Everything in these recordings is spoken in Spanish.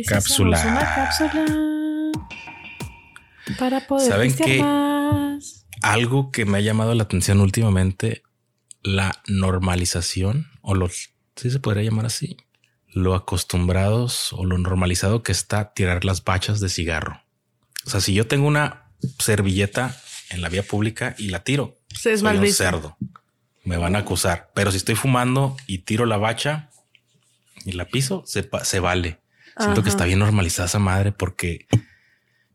¿Y si cápsula. hacemos Una cápsula. Para poder ¿Saben qué? más. Algo que me ha llamado la atención últimamente, la normalización, o los, sí se podría llamar así, lo acostumbrados o lo normalizado que está tirar las bachas de cigarro. O sea, si yo tengo una servilleta en la vía pública y la tiro, Sí, es soy un cerdo. Me van a acusar. Pero si estoy fumando y tiro la bacha y la piso, se, se vale. Siento que está bien normalizada esa madre porque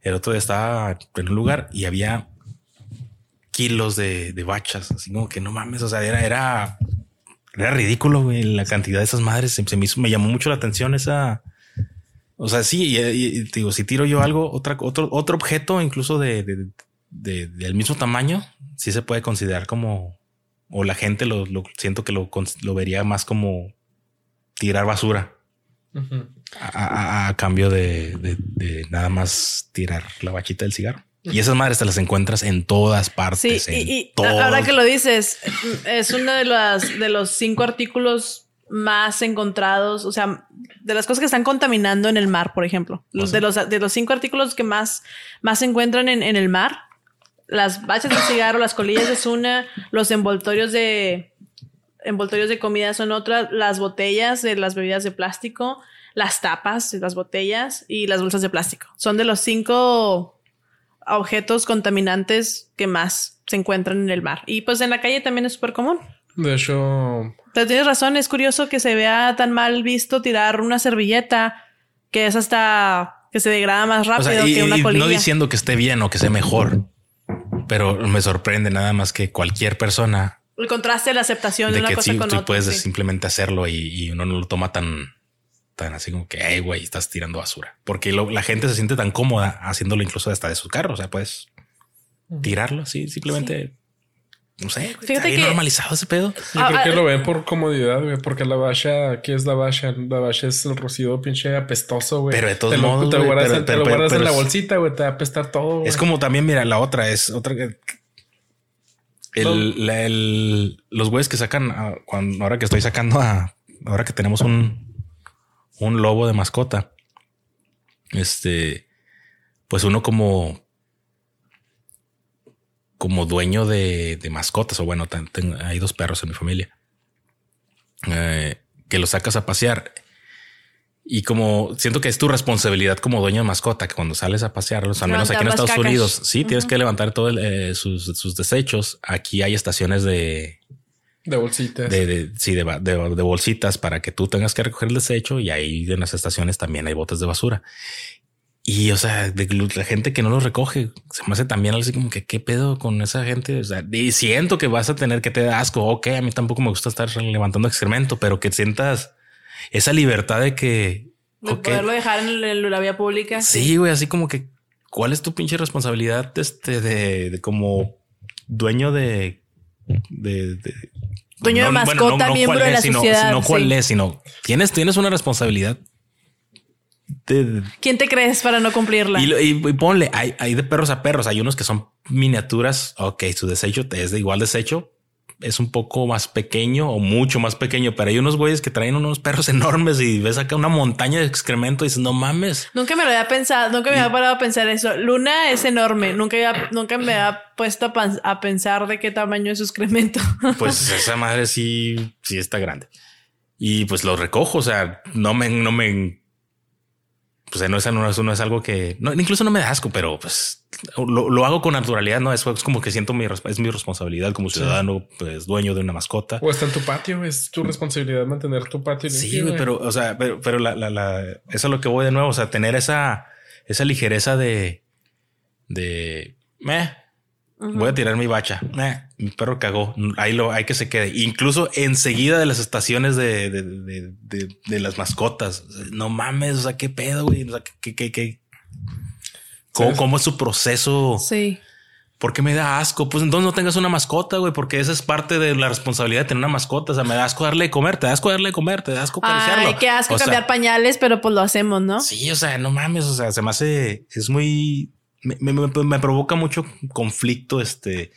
el otro día estaba en un lugar y había kilos de, de bachas, así como que no mames, o sea, era, era, era ridículo güey, la cantidad de esas madres. Se, se me hizo, me llamó mucho la atención esa. O sea, sí, y, y- digo, si tiro yo algo, otra, otro, otro objeto, incluso de, de- de- del mismo tamaño, sí se puede considerar como, o la gente lo, lo siento que lo, lo vería más como tirar basura A, a- a cambio de, de- de nada más tirar la bachita del cigarro. Y esas madres te las encuentras en todas Sí, partes. en y, y todo. ahora que lo dices, es uno de las de los cinco artículos más encontrados, o sea, de las cosas que están contaminando en el mar, por ejemplo. ¿Ah, sí? De los de los cinco artículos que más, más se encuentran en, en el mar, las bachas de cigarro, las colillas es una, los envoltorios de envoltorios de comida son otra, las botellas de las bebidas de plástico, las tapas de las botellas y las bolsas de plástico. Son de los cinco objetos contaminantes que más se encuentran en el mar. Y pues en la calle también es súper común. De hecho, Pero tienes razón, es curioso que se vea tan mal visto tirar una servilleta que es hasta que se degrada más O rápido sea, y- que una y colilla. no diciendo que esté bien o que sea mejor, pero me sorprende nada más que cualquier persona El contraste de la aceptación de, de una que cosa sí, con tú otra. puedes sí. simplemente hacerlo y, y uno no lo toma tan, tan así como que, hey, güey, estás tirando basura. Porque lo- la gente se siente tan cómoda haciéndolo incluso hasta de su carro. O sea, puedes tirarlo así, simplemente. No sé, Fíjate está bien que- normalizado ese pedo. yo Ah, creo ah, que lo ven por comodidad, güey, porque la bacha, ¿qué es la bacha? La bacha es el rocío pinche apestoso, güey. Pero de todos te lo, modos, te lo guardas, pero- te lo pero- guardas en la bolsita, güey, te va a apestar todo. Es como también, mira, la otra es otra que. El, la- el- los güeyes que sacan a- cuando ahora que estoy sacando a ahora que tenemos un, un lobo de mascota, este, pues uno como como dueño de, de mascotas o bueno, ten- hay dos perros en mi familia eh, que los sacas a pasear y como siento que es tu responsabilidad como dueño de mascota que cuando sales a pasearlos, al menos aquí en Estados cacas. Unidos, sí tienes que levantar todos sus, sus desechos. Aquí hay estaciones de, de bolsitas. de, de- sí, de, ba- de- de bolsitas para que tú tengas que recoger el desecho y ahí en las estaciones también hay botes de basura. Y o sea, de la gente que no los recoge, se me hace también así como que qué pedo con esa gente. O sea, y siento que vas a tener que te da asco. Ok, a mí tampoco me gusta estar levantando excremento, pero que sientas esa libertad de que De poderlo dejar en, el- en la vía pública. Sí, güey, así como que cuál es tu pinche responsabilidad este de, de como dueño de de, de- Dueño de mascota, miembro de la sino- sociedad, No cuál sí. es, sino tienes, tienes una responsabilidad. de- ¿Quién te crees para no cumplirla? y, y- y ponle, hay, hay de perros a perros, hay unos que son miniaturas. Ok, su desecho es de igual desecho. Es un poco más pequeño o mucho más pequeño, pero hay unos güeyes que traen unos perros enormes y ves acá una montaña de excremento y dices, no mames. Nunca me lo había pensado, nunca me había parado a pensar eso. Luna es enorme, nunca, había- nunca me había puesto a, a pensar de qué tamaño es su excremento. Pues esa madre sí, sí está grande. Y pues lo recojo, o sea, no me, no me, pues no es, no es, no es algo que, no, incluso no me da asco, pero pues lo, lo hago con naturalidad, no es, es como que siento mi, es mi responsabilidad como ciudadano, pues dueño de una mascota. O está en tu patio, es tu responsabilidad mantener tu patio. Sí, güey, pero, o sea, pero, pero la, la, la, eso es lo que voy de nuevo, o sea, tener esa, esa ligereza de, de, meh, Voy a tirar mi bacha. Mi perro cagó. Ahí lo hay que se quede. Incluso enseguida de las estaciones de, de, de, de- las mascotas. No mames, o sea, qué pedo, güey. O sea, qué, qué, qué- ¿Cómo, cómo es su proceso? Sí. ¿Por qué me da asco? Pues entonces no tengas una mascota, güey, porque esa es parte de la responsabilidad de tener una mascota. O sea, me da asco darle de comer, te da asco darle de comer, te da asco acariciarlo. Ay, qué asco O sea, cambiar pañales, pero pues lo hacemos, ¿no? Sí, o sea, no mames, o sea, se me hace, es muy, me, me- me- me provoca mucho conflicto, este,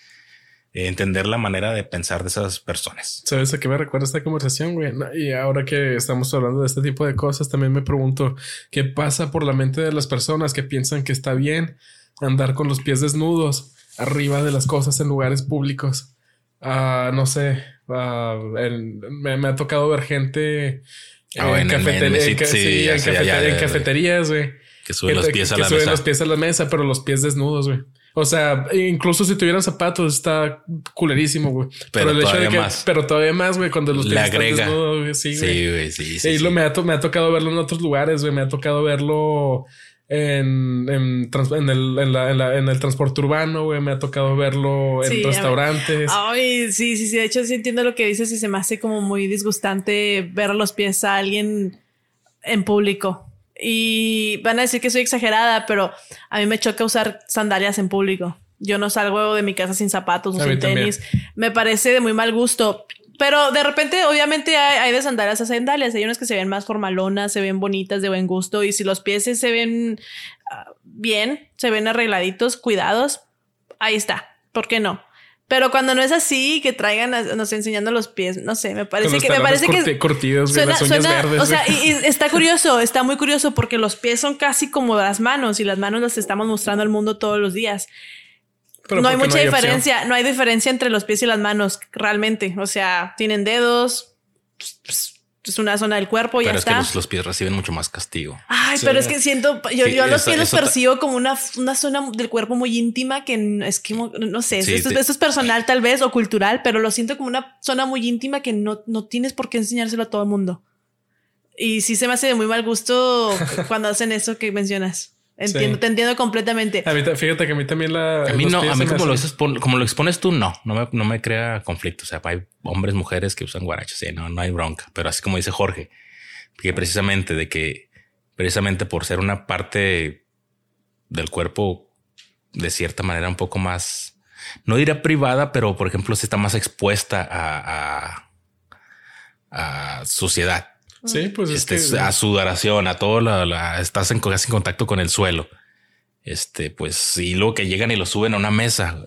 entender la manera de pensar de esas personas. ¿Sabes a qué me recuerda esta conversación, güey? Y ahora que estamos hablando de este tipo de cosas, también me pregunto qué pasa por la mente de las personas que piensan que está bien andar con los pies desnudos arriba de las cosas en lugares públicos. Ah, no sé, ah, me, ha tocado ver gente en, cafeterías, güey. Que suben los pies a la mesa. los pies a la mesa, pero los pies desnudos, güey. O sea, incluso si tuvieran zapatos, está culerísimo, güey. Pero, todavía más. Pero todavía más, güey, cuando los pies agrega. desnudos, güey. Sí, güey. Sí, sí, Y lo, me, ha me ha tocado verlo en otros lugares, güey. Me ha tocado verlo en, en, en, el, en, la, en, el transporte urbano, güey. Me ha tocado verlo en restaurantes. Ay, sí, sí, sí. De hecho, sí entiendo lo que dices y se me hace como muy disgustante ver los pies a alguien en público. Y van a decir que soy exagerada, pero a mí me choca usar sandalias en público. Yo no salgo de mi casa sin zapatos o sin tenis. Me parece de muy mal gusto. Pero de repente, obviamente, hay, de sandalias a sandalias. Hay unas que se ven más formalonas, se ven bonitas, de buen gusto. Y si los pies se ven ah, bien, se ven arregladitos, cuidados, ahí está. ¿Por qué no? Pero cuando no es así, que traigan, nos enseñando los pies, no sé, me parece que me parece que curtidos, suena, verdes, o sea, y, está curioso, está muy curioso porque los pies son casi como las manos y las manos las estamos mostrando al mundo todos los días. no hay mucha diferencia, no hay diferencia entre los pies y las manos realmente, o sea, tienen dedos, es una zona del cuerpo y pero ya es está. que los, pies reciben mucho más castigo. Ay, pero es que siento, yo, yo los pies los percibo como una, una zona del cuerpo muy íntima que es que no sé, esto, es personal tal vez o cultural, pero lo siento como una zona muy íntima que no, no tienes por qué enseñárselo a todo el mundo. Y sí se me hace de muy mal gusto cuando hacen eso que mencionas. Entiendo, te entiendo completamente. A mí, fíjate que a mí también la. A mí no, a mí como lo, como lo, expones tú, no, no me, no me crea conflicto. O sea, hay hombres, mujeres que usan guaraches, sí, no, no hay bronca. Pero así como dice Jorge, que precisamente de que, precisamente por ser una parte del cuerpo de cierta manera un poco más, no diría privada, pero por ejemplo, si está más expuesta a, a, a sociedad. Sí, pues es este, que... a sudoración, a todo la, estás en, en contacto con el suelo. Este, pues, y luego que llegan y lo suben a una mesa.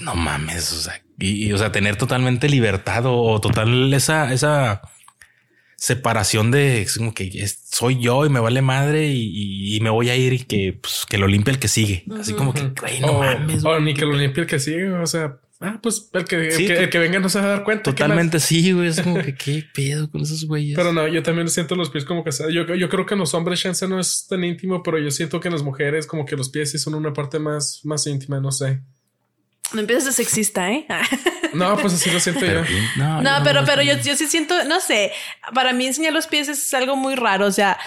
no mames, o sea, y, o sea, tener totalmente libertad o, total esa, esa separación de como que soy yo y me vale madre y, me voy a ir y que, pues, que lo limpie el que sigue. Así como que, no mames. O ni que lo limpie el que sigue. O sea, Ah, pues el que, el que, venga no se va a dar cuenta. Totalmente sí, güey. Es como que qué pedo con esos güeyes. Pero no, yo también siento los pies como que yo, yo creo que en los hombres chance no es tan íntimo, pero yo siento que en las mujeres como que los pies sí son una parte más, más íntima, no sé. No empiezas de sexista, ¿eh? no, pues así lo siento yo. No, pero, pero yo, yo sí siento, no sé, para mí enseñar los pies es algo muy raro. O sea,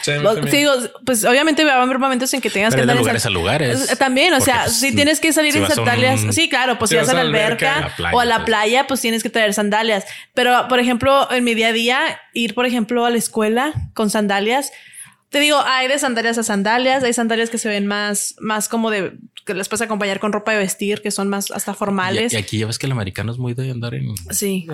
digo, pues obviamente va a haber momentos en que tengas que andar en lugares a lugares. También, o sea, si tienes que salir en sandalias, sí, claro, pues si, vas, a la alberca, o a la pues. playa, pues tienes que traer sandalias. Pero, por ejemplo, en mi día a día, ir, por ejemplo, a la escuela con sandalias, te digo, hay de sandalias a sandalias, hay sandalias que se ven más, más como de que les puedes acompañar con ropa de vestir, que son más hasta formales. Y, aquí ya ves que el americano es muy de andar en. Sí.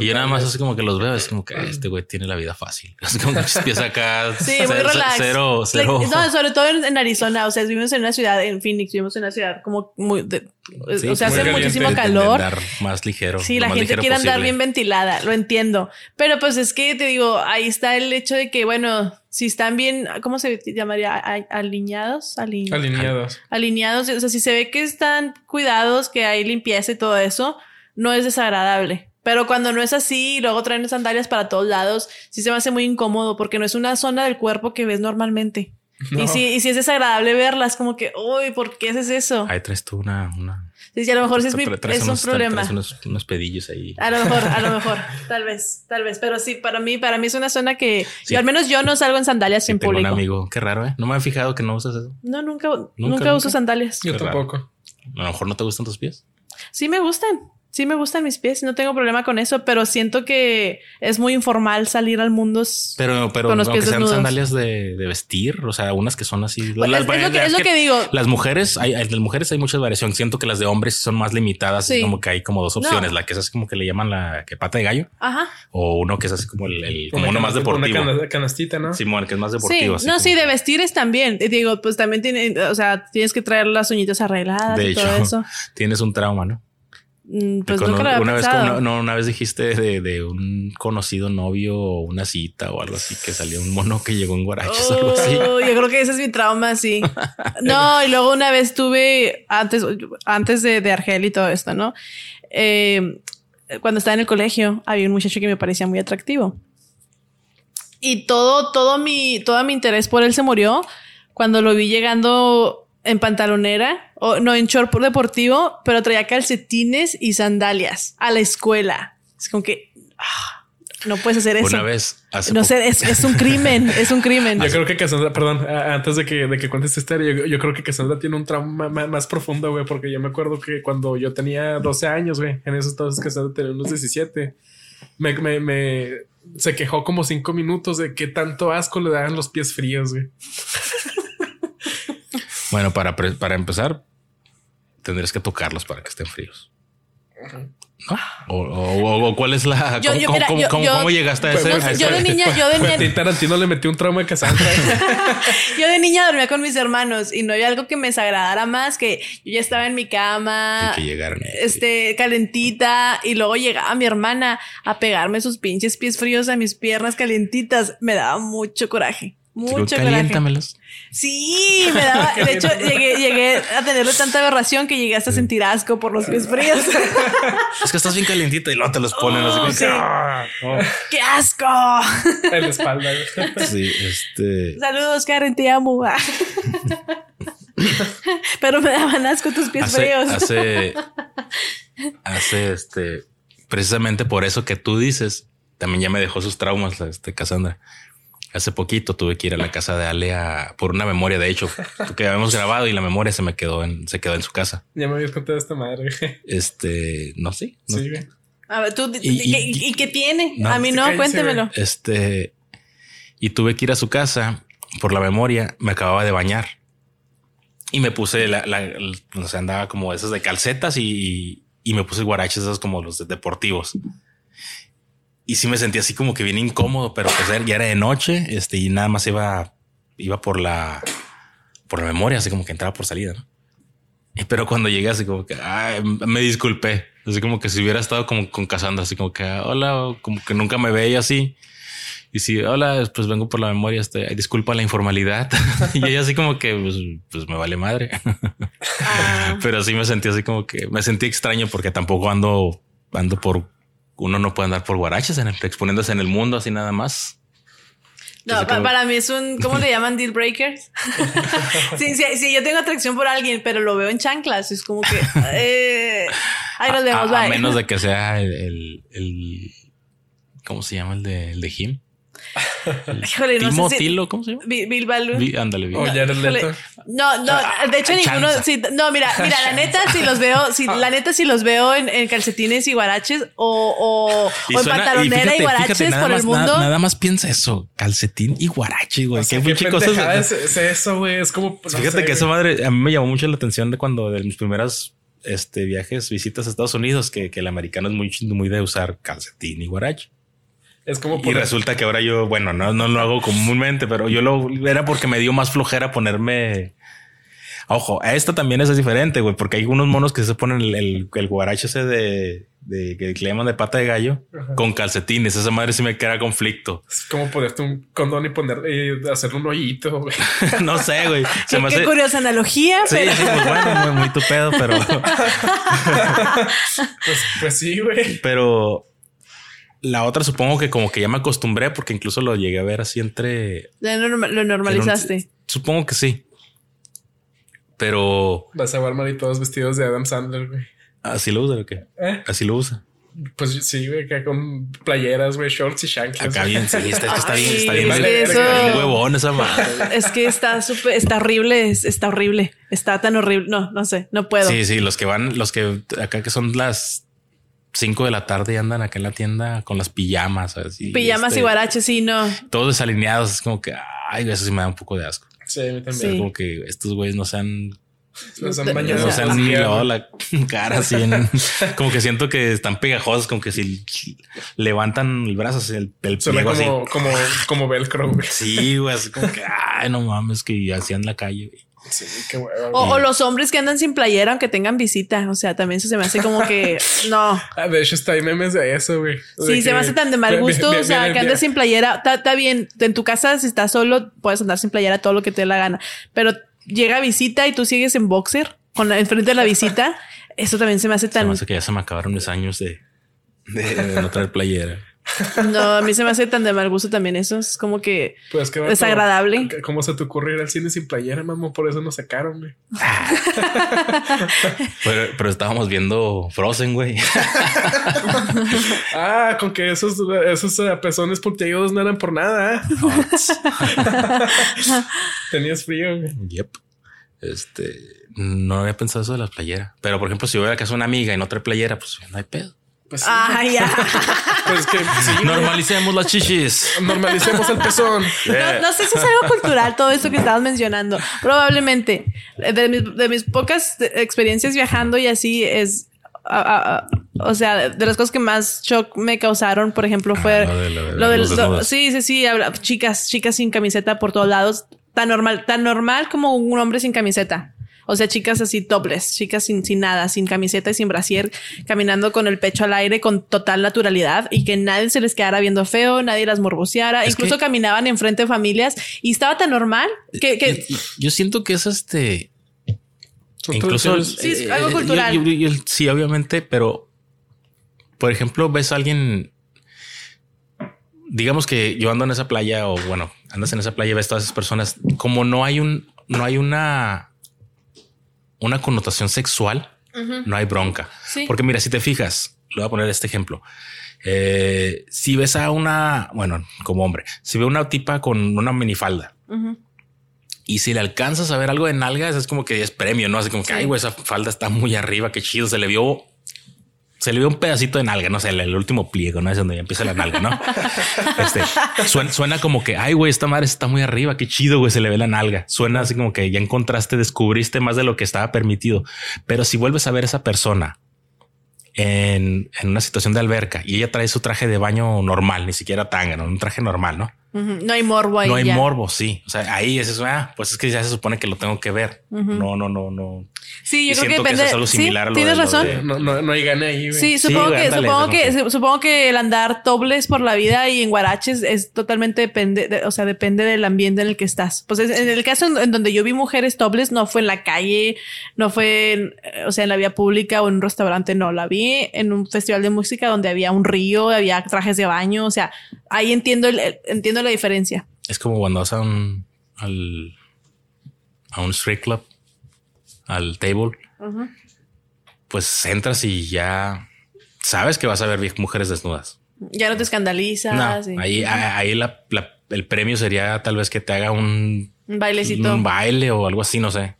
y yo nada más así como que los veo, es como que este güey tiene la vida fácil. Es como que empieza acá. sí, muy relax. Cero, cero. no, sobre todo en, Arizona. O sea, vivimos en una ciudad, en Phoenix, vivimos en una ciudad como muy. o sea, hace muchísimo calor. más ligero. Sí, la gente quiere andar bien ventilada, lo entiendo. Pero pues es que te digo, ahí está el hecho de que, bueno, si están bien, ¿cómo se llamaría? Alineados. alineados. Alineados. O sea, si se ve que están cuidados, que hay limpieza y todo eso, no es desagradable. Pero cuando no es así, luego traen sandalias para todos lados, sí se me hace muy incómodo porque no es una zona del cuerpo que ves normalmente. Y, si, y si es desagradable verlas, como que, uy, ¿por qué haces eso? Ahí traes tú una, una Sí, a lo mejor sí es, mi, es un problema. Unos, pedillos ahí. A lo mejor, a lo mejor, tal vez, tal vez. Pero sí, para mí, para mí es una zona que yo, al menos yo no salgo en sandalias en público. un amigo, qué raro, ¿eh? No me he fijado que no usas eso. No, nunca, nunca, uso sandalias. Yo tampoco. A lo mejor no te gustan tus pies. Sí me gustan. Sí me gustan mis pies, no tengo problema con eso, pero siento que es muy informal salir al mundo pero, pero con los pies sean sandalias de, vestir, o sea, unas que son así. Pues es, lo que, digo. Las mujeres, hay, las mujeres hay muchas variaciones. Siento que las de hombres son más limitadas, como que hay como dos opciones. La que es así como que le llaman la que pata de gallo, Ajá. o uno que es así como el, como uno más deportivo. Una canastita, ¿no? Simón, que es más deportivo. Sí, no, sí, de vestir es también. Digo, pues también tiene, o sea, tienes que traer las uñitas arregladas y todo eso. Tienes un trauma, ¿no? Mm, Pues Cuando- nunca lo había una, vez, una, no, una vez dijiste de, de un conocido novio o una cita o algo así que salió un mono que llegó en guaraches o algo así. Oh, yo creo que ese es mi trauma, sí. No, y luego una vez tuve, antes, antes de, de Argel y todo esto, ¿no? Eh, cuando estaba en el colegio, había un muchacho que me parecía muy atractivo. Y todo, todo mi, todo mi interés por él se murió cuando lo vi llegando en pantalonera, o no, en short deportivo, pero traía calcetines y sandalias a la escuela. Es como que ah, no puedes hacer eso. Una vez hace No sé, es, es un crimen, es un crimen. Yo creo que Cassandra, perdón, antes de que, de que cuentes esta historia, yo, yo creo que Cassandra tiene un trauma ma- más, profundo, güey, porque yo me acuerdo que cuando yo tenía 12 años, güey, en esos entonces Cassandra tenía unos 17, me, me, me- se quejó como cinco minutos de qué tanto asco le daban los pies fríos, güey. Bueno, para, para empezar, tendrías que tocarlos para que estén fríos. ¿No? O, o- o cuál es la. Yo- ¿Cómo, yo, cómo- mira, cómo- yo- cómo- yo- cómo llegaste a ese? No a sé, ese- yo de niña, yo de Quentin niña, Tarantino le metió un trauma a Cassandra. yo de niña dormía con mis hermanos y no había algo que me desagradara más que yo ya estaba en mi cama, que llegaron. este, calentita, y luego llegaba mi hermana a pegarme sus pinches pies fríos a mis piernas calentitas. Me daba mucho coraje. Digo, Mucho coraje. Caliéntamelos. Sí, me daba. De hecho, llegué, llegué a tenerle tanta aberración que llegué hasta a sentir asco por los pies fríos. Es que estás bien calientita y luego te los ponen así como sí. que, "Ah". ¡Qué asco! en la espalda. Sí, este. Saludos, Karen, te amo. Pero me daban asco tus pies Hace, fríos. hace, hace este, precisamente por eso que tú dices, también ya me dejó sus traumas, este Cassandra. Hace poquito tuve que ir a la casa de Ale a- por una memoria, de hecho, que habíamos grabado y la memoria se me quedó en, se quedó en su casa. Ya me habías contado esta madre. Este, no sé. no- Sí, güey. A ver, tú, Y- ¿y, qué- y- y qué tiene? No, a mí no, cuéntemelo. Este, y tuve que ir a su casa por la memoria. Me acababa de bañar y me puse la, la, el- o sea, andaba como esas de calcetas y, y me puse guaraches, esos como los de deportivos. Y sí me sentí así como que bien incómodo, pero pues ya era de noche, este, y nada más iba, iba por la, por la memoria, así como que entraba por salida, ¿no? Pero cuando llegué así como que ay, me disculpé, así como que si hubiera estado como con Cassandra, así como que "Ah, hola, como que nunca me veía así. Y si hola, pues vengo por la memoria, este, disculpa la informalidad. y ella así como que pues, pues me vale madre. Ah, Pero sí me sentí así como que me sentí extraño porque tampoco ando, ando por uno no puede andar por guaraches en el, exponiéndose en el mundo así nada más. no, pa- para mí es un, ¿cómo le llaman deal breakers? sí, sí, sí, yo tengo atracción por alguien, pero lo veo en chanclas. Es como que, eh, ahí nos vemos, a, a bye. menos de que sea el, el, el- ¿cómo se llama el de, el de Jim? Híjole, no Timo sé si- Tilo, ¿cómo se llama? Bill, Bill. Vi- ándale. Leto. No, no, Ah, de hecho ninguno, sí, no, mira, mira, la neta si los veo, si, la neta si los veo en, en calcetines y guaraches o, o, Y o en suena- pantalonera y, fíjate, guaraches fíjate, por más, el mundo. Nada, nada más piensa eso, calcetín y guarache, güey. O sea, qué qué cosas. es, es eso, güey. Es como. no Fíjate sé, que esa madre a mí me llamó mucho la atención de cuando de mis primeras este, viajes, visitas a Estados Unidos, que, que el americano es muy, muy de usar calcetín y guarache. Es como Y resulta que ahora yo, bueno, no, no lo hago comúnmente, pero yo lo era porque me dio más flojera ponerme. Ojo, a esta también es diferente, güey, porque hay unos monos que se ponen el, el, el guarache ese de, de que le llaman de pata de gallo Ajá. con calcetines. Esa madre sí me queda conflicto. Es como ponerte un condón y poner y hacerle un hoyito, güey. no sé, güey. Qué hace- curiosa analogía, Sí, pero sí, pues bueno, muy, muy tu pedo, pero, Pues, pues sí, güey. pero la otra supongo que como que ya me acostumbré porque incluso lo llegué a ver así entre. ya lo, norma- lo normalizaste. Supongo que sí. Pero Vas a ver y todos vestidos de Adam Sandler, güey. así lo usa o qué? ¿Eh? Así lo usa. Pues sí, güey, acá con playeras, güey, shorts y chanclas. Acá bien, sí, está, está bien, Ay, está bien, es que está eso- bien huevón esa madre. Es que está súper, está horrible, es- está horrible, está tan horrible. No, no sé, no puedo. Sí, sí, los que van, los que acá que son las 5 de la tarde y andan acá en la tienda con las pijamas, así. Pijamas este, y guaraches, sí, no. Todos desalineados, es como que, ay, eso sí me da un poco de asco. Sí, a mí también. Sí. Como que estos güeyes no se han, Los han No bañado. se han así, lavado la cara así en- como que siento que están pegajosos, como que si levantan el brazo, así, el, el pliego así. como, como, como velcro, güey. Sí, güey, así como que, ay, no mames, que hacían la calle. güey. Sí, qué hueva. O, los hombres que andan sin playera aunque tengan visita. O sea, también eso se me hace como que no. Ah, de hecho, está hay memes de eso, güey. Sí, se me hace tan de mal Bien, gusto. bien, o sea, bien, que bien. andes sin playera. Está bien. En tu casa, si estás solo, puedes andar sin playera todo lo que te dé la gana. Pero llega visita y tú sigues en boxer con la, enfrente de la visita. Eso también se me hace Se tan. me hace que ya se me acabaron mis años de, de, de no traer playera. No, a mí se me hace tan de mal gusto también eso. Es como que Pues que desagradable. ¿Cómo se te ocurre ir al cine sin playera, mamá? Por eso nos sacaron, güey. Pero, pero estábamos viendo Frozen, güey. Ah, con que esos, esos eh, pezones puntiagudos no eran por nada. ¿eh? Tenías frío, güey. Yep. Este, no había pensado eso de las playeras. Pero por ejemplo, si voy a casa de una amiga y no trae playera, pues no hay pedo. Pues, sí, Ah, ya. pues que sí. Normalicemos las chichis. normalicemos el pezón. No, no sé si es algo cultural todo esto que estabas mencionando. Probablemente. De mis, de mis pocas experiencias viajando y así es. ah, ah, ah, o sea, de las cosas que más shock me causaron, por ejemplo, fue Ah, lo de- de- lo del- lo- sí, sí, sí, habla- chicas, chicas sin camiseta por todos lados, tan normal, tan normal como un hombre sin camiseta. O sea, chicas así topless, chicas sin, sin nada, sin camiseta y sin brasier, caminando con el pecho al aire con total naturalidad y que nadie se les quedara viendo feo, nadie las morboseara. Es Incluso que- caminaban enfrente de familias y estaba tan normal que, que Yo, yo siento que es este. Son Incluso. Sí, es algo yo- cultural. yo- yo- yo- sí, obviamente, pero por ejemplo, ves a alguien. Digamos que yo ando en esa playa, o bueno, andas en esa playa y ves todas esas personas. Como no hay un, no hay una, una connotación sexual, no hay bronca. Sí. Porque mira, si te fijas, le voy a poner este ejemplo. Eh, si ves a una, bueno, como hombre, si ve una tipa con una minifalda, Ujú. y si le alcanzas a ver algo de nalgas, es como que es premio, ¿no? Así como que, Sí. ay, güey, esa falda está muy arriba, qué chido. Se le vio, se le vio un pedacito de nalga, no sé, el, el último pliego, ¿no? Es donde ya empieza la nalga, ¿no? este, suena, suena como que, ay, güey, esta madre está muy arriba, qué chido, güey, se le ve la nalga. Suena así como que ya encontraste, descubriste más de lo que estaba permitido. Pero si vuelves a ver a esa persona en, en una situación de alberca y ella trae su traje de baño normal, ni siquiera tanga, ¿no? un traje normal, ¿no? No hay morbo ahí. No hay ya. morbo, sí. O sea, ahí es eso. Ah, pues es que ya se supone que lo tengo que ver. No, no, no, no. Sí, Y yo creo que siento que depende. eso es algo sí, similar a lo tienes de lo razón. de- No, no, no hay gana ahí, güey. Sí, supongo que, ándale, supongo que, supongo que el andar dobles por la vida y en guaraches es totalmente depende, de- o sea, depende del ambiente en el que estás. Pues es- en el caso en, en donde yo vi mujeres dobles, no fue en la calle, no fue, en, o sea, en la vía pública o en un restaurante, no, la vi en un festival de música donde había un río, había trajes de baño, o sea, ahí entiendo el, el- la diferencia. Es como cuando vas a un, al, a un street club, al table, pues entras y ya sabes que vas a ver mujeres desnudas. Ya no te escandalizas. No, y- ahí, ahí la- la- el premio sería tal vez que te haga un, un bailecito. un baile o algo así, no sé.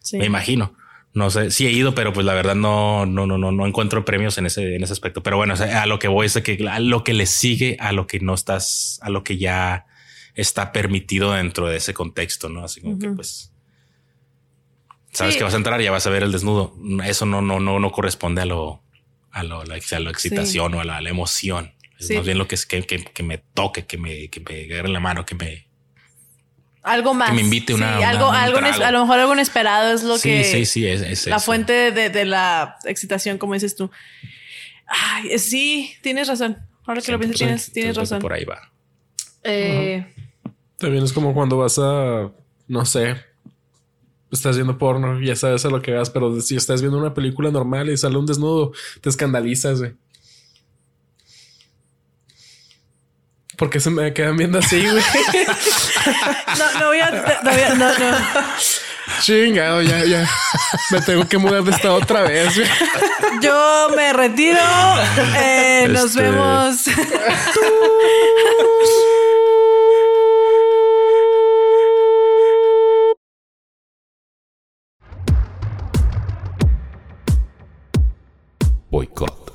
Sí. Me imagino. No sé, sí he ido, pero pues la verdad no, no, no, no, no encuentro premios en ese, en ese aspecto. Pero bueno, o sea, a lo que voy es de que a lo que le sigue a lo que no estás, a lo que ya está permitido dentro de ese contexto, ¿no? Así como que pues sabes Sí. que vas a entrar, ya vas a ver el desnudo. Eso no, no, no, no corresponde a lo, a lo, la, a la excitación o a la, a la emoción. Es Sí. más bien lo que es que, que, que me toque, que me, que me agarre la mano, que me, algo más. me invite una- Sí, una- algo, algo a lo mejor algo inesperado es lo sí, que. sí, sí, es, es la eso. fuente de, de la excitación, como dices tú. Ay, eh, sí, tienes razón. Ahora que lo pienso, tienes, tienes razón. Por ahí va. Eh, También es como cuando vas a, no sé, estás viendo porno, ya sabes a lo que vas, pero si estás viendo una película normal y sale un desnudo, te escandalizas, güey. Porque se me quedan viendo así, güey. no, no voy a. No, voy a- no, no. Chingado, ya, ya. Me tengo que mudar de estado otra vez, güey. Yo me retiro. Eh, Nos Este- vemos. Boicot.